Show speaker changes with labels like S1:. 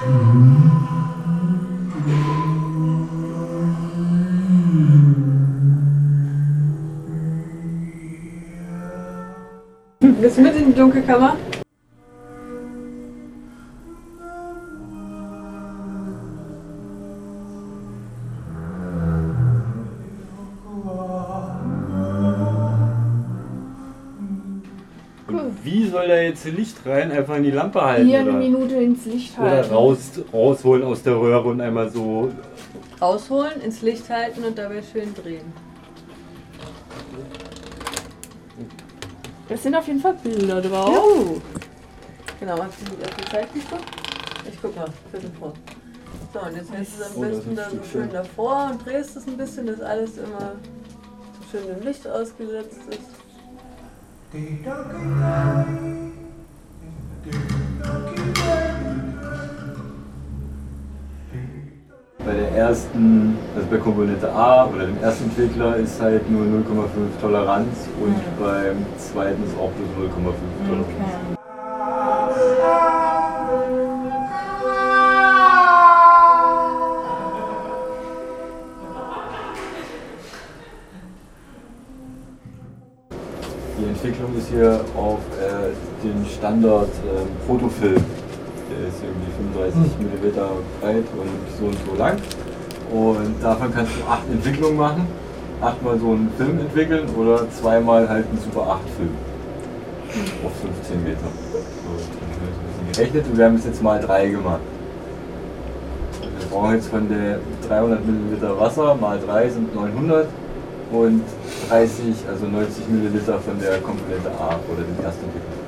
S1: Du mit in die dunkle
S2: wie soll da jetzt Licht rein? Einfach in die Lampe halten?
S3: Hier eine
S2: oder?
S3: Minute ins Licht
S2: Oder
S3: halten.
S2: raus, rausholen aus der Röhre und einmal so.
S1: Rausholen, ins Licht halten und dabei schön drehen.
S3: Es sind auf jeden Fall Bilder drauf.
S1: Juhu. Genau, hast du nicht auf die Zeit geguckt? Ich guck mal, Viertel vor. So, und jetzt hältst du es am
S2: Oh, das
S1: besten da so schön davor und drehst es ein bisschen, dass alles immer so schön im Licht ausgesetzt ist.
S2: Bei der ersten, also bei Komponente A oder dem ersten Entwickler ist halt nur 0,5 Toleranz und beim zweiten ist auch bloß 0,5 Toleranz. Die Entwicklung ist hier auf äh, den Standard ähm, Fotofilm. Der ist irgendwie 35 mm breit und so und so lang. Und davon kannst du acht Entwicklungen machen. Achtmal so einen Film entwickeln oder zweimal halt einen Super 8 Film. Auf 15 Meter. So, ein bisschen gerechnet und wir haben es jetzt mal drei gemacht. Wir brauchen jetzt von der 300 Milliliter Wasser mal 3 sind 900 und 30, also 90 Milliliter von der Komponente A oder dem ersten Entwicklung.